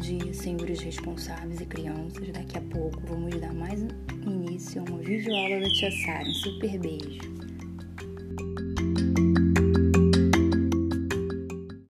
dia, senhores responsáveis e crianças. Daqui a pouco vamos dar mais início a uma videoaula da Tia Sara. Um super beijo.